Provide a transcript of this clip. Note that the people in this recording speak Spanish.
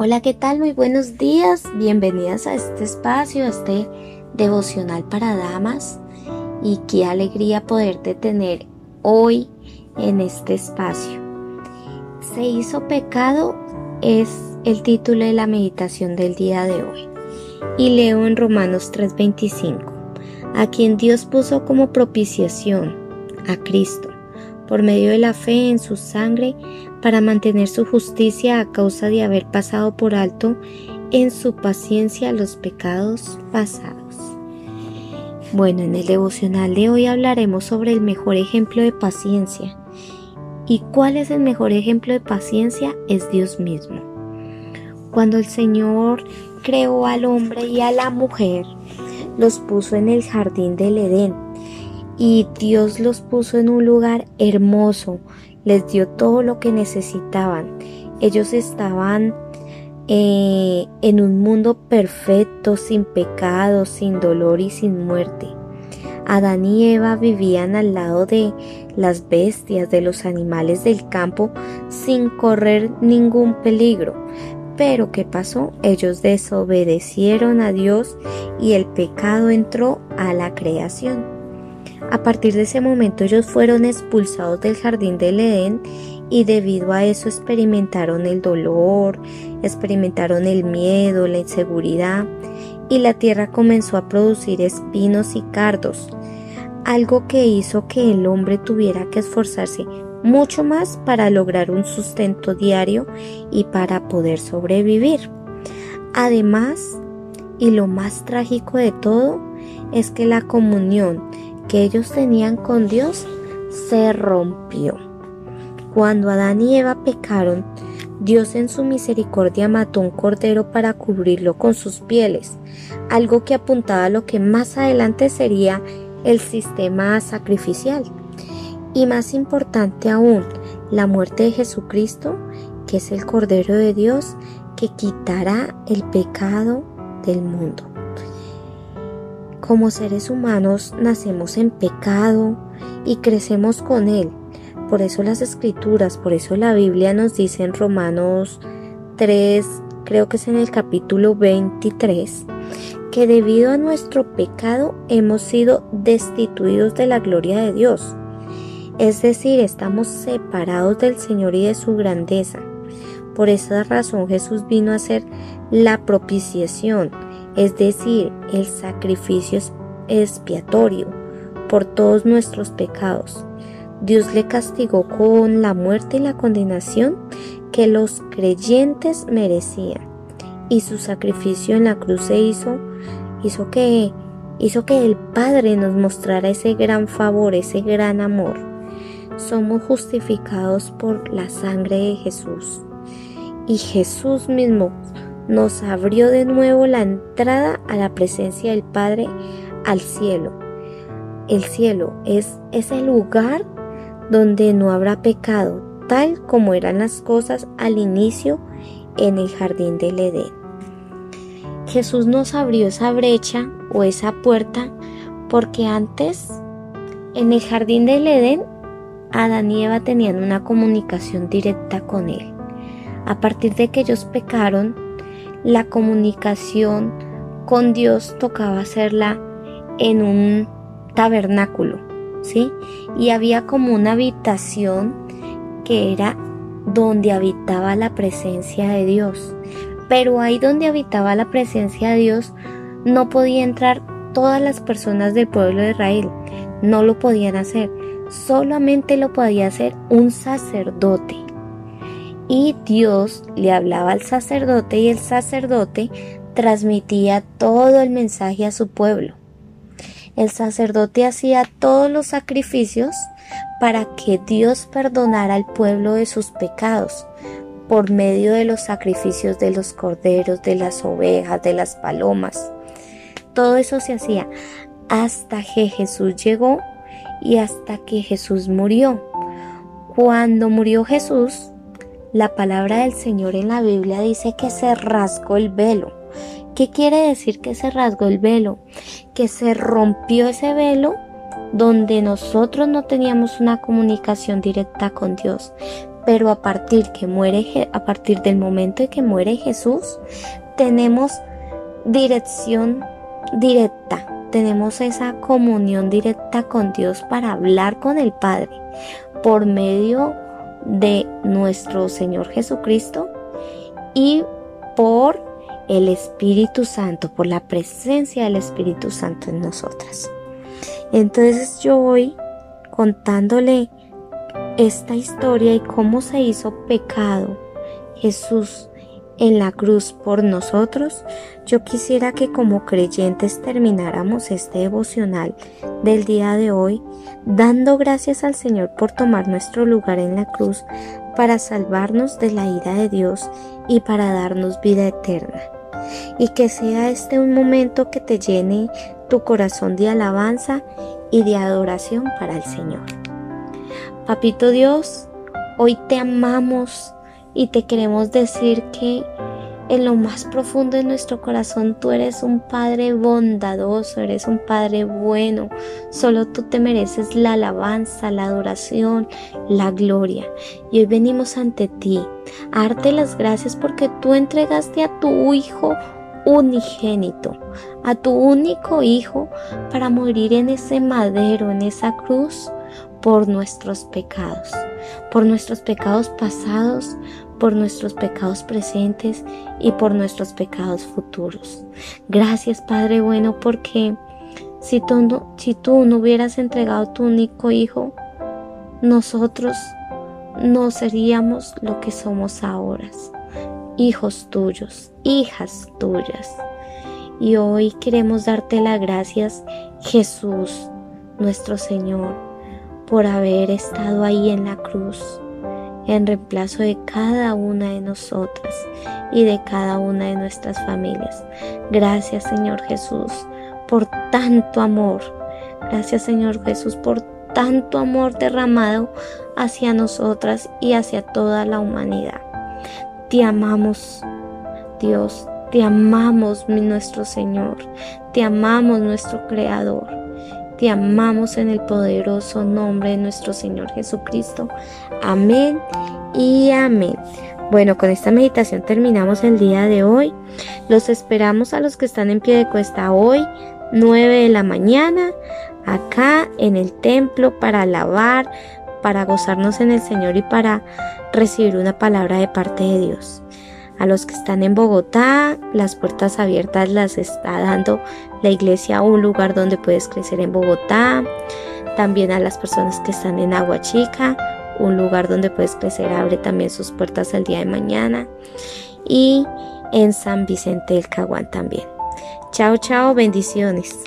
Hola, ¿qué tal? Muy buenos días. Bienvenidas a este espacio, a este devocional para damas. Y qué alegría poderte tener hoy en este espacio. Se hizo pecado es el título de la meditación del día de hoy. Y leo en Romanos 3:25, a quien Dios puso como propiciación, a Cristo por medio de la fe en su sangre para mantener su justicia a causa de haber pasado por alto en su paciencia los pecados pasados. Bueno, en el devocional de hoy hablaremos sobre el mejor ejemplo de paciencia. ¿Y cuál es el mejor ejemplo de paciencia? Es Dios mismo. Cuando el Señor creó al hombre y a la mujer, los puso en el jardín del Edén y Dios los puso en un lugar hermoso, les dio todo lo que necesitaban. Ellos estaban eh, en un mundo perfecto, sin pecado, sin dolor y sin muerte. Adán y Eva vivían al lado de las bestias, de los animales del campo, sin correr ningún peligro. Pero ¿qué pasó? Ellos desobedecieron a Dios y el pecado entró a la creación. A partir de ese momento ellos fueron expulsados del jardín del Edén y debido a eso experimentaron el dolor, experimentaron el miedo, la inseguridad y la tierra comenzó a producir espinos y cardos, algo que hizo que el hombre tuviera que esforzarse mucho más para lograr un sustento diario y para poder sobrevivir. Además, y lo más trágico de todo, es que la comunión que ellos tenían con Dios se rompió. Cuando Adán y Eva pecaron, Dios en su misericordia mató un cordero para cubrirlo con sus pieles, algo que apuntaba a lo que más adelante sería el sistema sacrificial. Y más importante aún, la muerte de Jesucristo, que es el Cordero de Dios, que quitará el pecado del mundo. Como seres humanos nacemos en pecado y crecemos con él. Por eso las escrituras, por eso la Biblia nos dice en Romanos 3, creo que es en el capítulo 23, que debido a nuestro pecado hemos sido destituidos de la gloria de Dios. Es decir, estamos separados del Señor y de su grandeza. Por esa razón Jesús vino a ser la propiciación, es decir, el sacrificio expiatorio por todos nuestros pecados. Dios le castigó con la muerte y la condenación que los creyentes merecían. Y su sacrificio en la cruz se hizo, hizo que, hizo que el Padre nos mostrara ese gran favor, ese gran amor. Somos justificados por la sangre de Jesús. Y Jesús mismo nos abrió de nuevo la entrada a la presencia del Padre al cielo. El cielo es ese lugar donde no habrá pecado, tal como eran las cosas al inicio en el jardín del Edén. Jesús nos abrió esa brecha o esa puerta porque antes en el jardín del Edén Adán y Eva tenían una comunicación directa con Él. A partir de que ellos pecaron, la comunicación con Dios tocaba hacerla en un tabernáculo, ¿sí? Y había como una habitación que era donde habitaba la presencia de Dios. Pero ahí donde habitaba la presencia de Dios no podía entrar todas las personas del pueblo de Israel. No lo podían hacer. Solamente lo podía hacer un sacerdote y Dios le hablaba al sacerdote y el sacerdote transmitía todo el mensaje a su pueblo. El sacerdote hacía todos los sacrificios para que Dios perdonara al pueblo de sus pecados por medio de los sacrificios de los corderos, de las ovejas, de las palomas. Todo eso se hacía hasta que Jesús llegó y hasta que Jesús murió. Cuando murió Jesús, la palabra del Señor en la Biblia dice que se rasgó el velo. ¿Qué quiere decir que se rasgó el velo? Que se rompió ese velo donde nosotros no teníamos una comunicación directa con Dios, Pero a partir que muere a partir del momento de que muere Jesús, tenemos dirección directa, tenemos esa comunión directa con Dios para hablar con el Padre por medio de nuestro Señor Jesucristo y por el Espíritu Santo, por la presencia del Espíritu Santo en nosotras. Entonces yo voy contándole esta historia y cómo se hizo pecado Jesús en la cruz por nosotros, yo quisiera que como creyentes termináramos este devocional del día de hoy dando gracias al Señor por tomar nuestro lugar en la cruz para salvarnos de la ira de Dios y para darnos vida eterna. Y que sea este un momento que te llene tu corazón de alabanza y de adoración para el Señor. Papito Dios, hoy te amamos y te queremos decir que en lo más profundo de nuestro corazón tú eres un Padre bondadoso, eres un Padre bueno. Solo tú te mereces la alabanza, la adoración, la gloria. Y hoy venimos ante ti a darte las gracias porque tú entregaste a tu Hijo unigénito, a tu único Hijo, para morir en ese madero, en esa cruz, por nuestros pecados, por nuestros pecados pasados, por nuestros pecados presentes y por nuestros pecados futuros. Gracias Padre bueno porque si tú, no, hubieras entregado tu único Hijo, nosotros no seríamos lo que somos ahora, hijos tuyos, hijas tuyas. Y hoy queremos darte las gracias, Jesús, nuestro Señor, por haber estado ahí en la cruz en reemplazo de cada una de nosotras y de cada una de nuestras familias. Gracias Señor Jesús por tanto amor. Gracias Señor Jesús por tanto amor derramado hacia nosotras y hacia toda la humanidad. Te amamos, Dios, te amamos, nuestro Señor, te amamos, nuestro Creador. Te amamos en el poderoso nombre de nuestro Señor Jesucristo. Amén y amén. Bueno, con esta meditación terminamos el día de hoy. Los esperamos a los que están en pie de cuesta hoy, 9 de la mañana, acá en el templo para alabar, para gozarnos en el Señor y para recibir una palabra de parte de Dios. A los que están en Bogotá, las puertas abiertas las está dando la iglesia, un lugar donde puedes crecer en Bogotá. También a las personas que están en Agua Chica, un lugar donde puedes crecer, abre también sus puertas el día de mañana. Y en San Vicente del Caguán también. Chao, chao, bendiciones.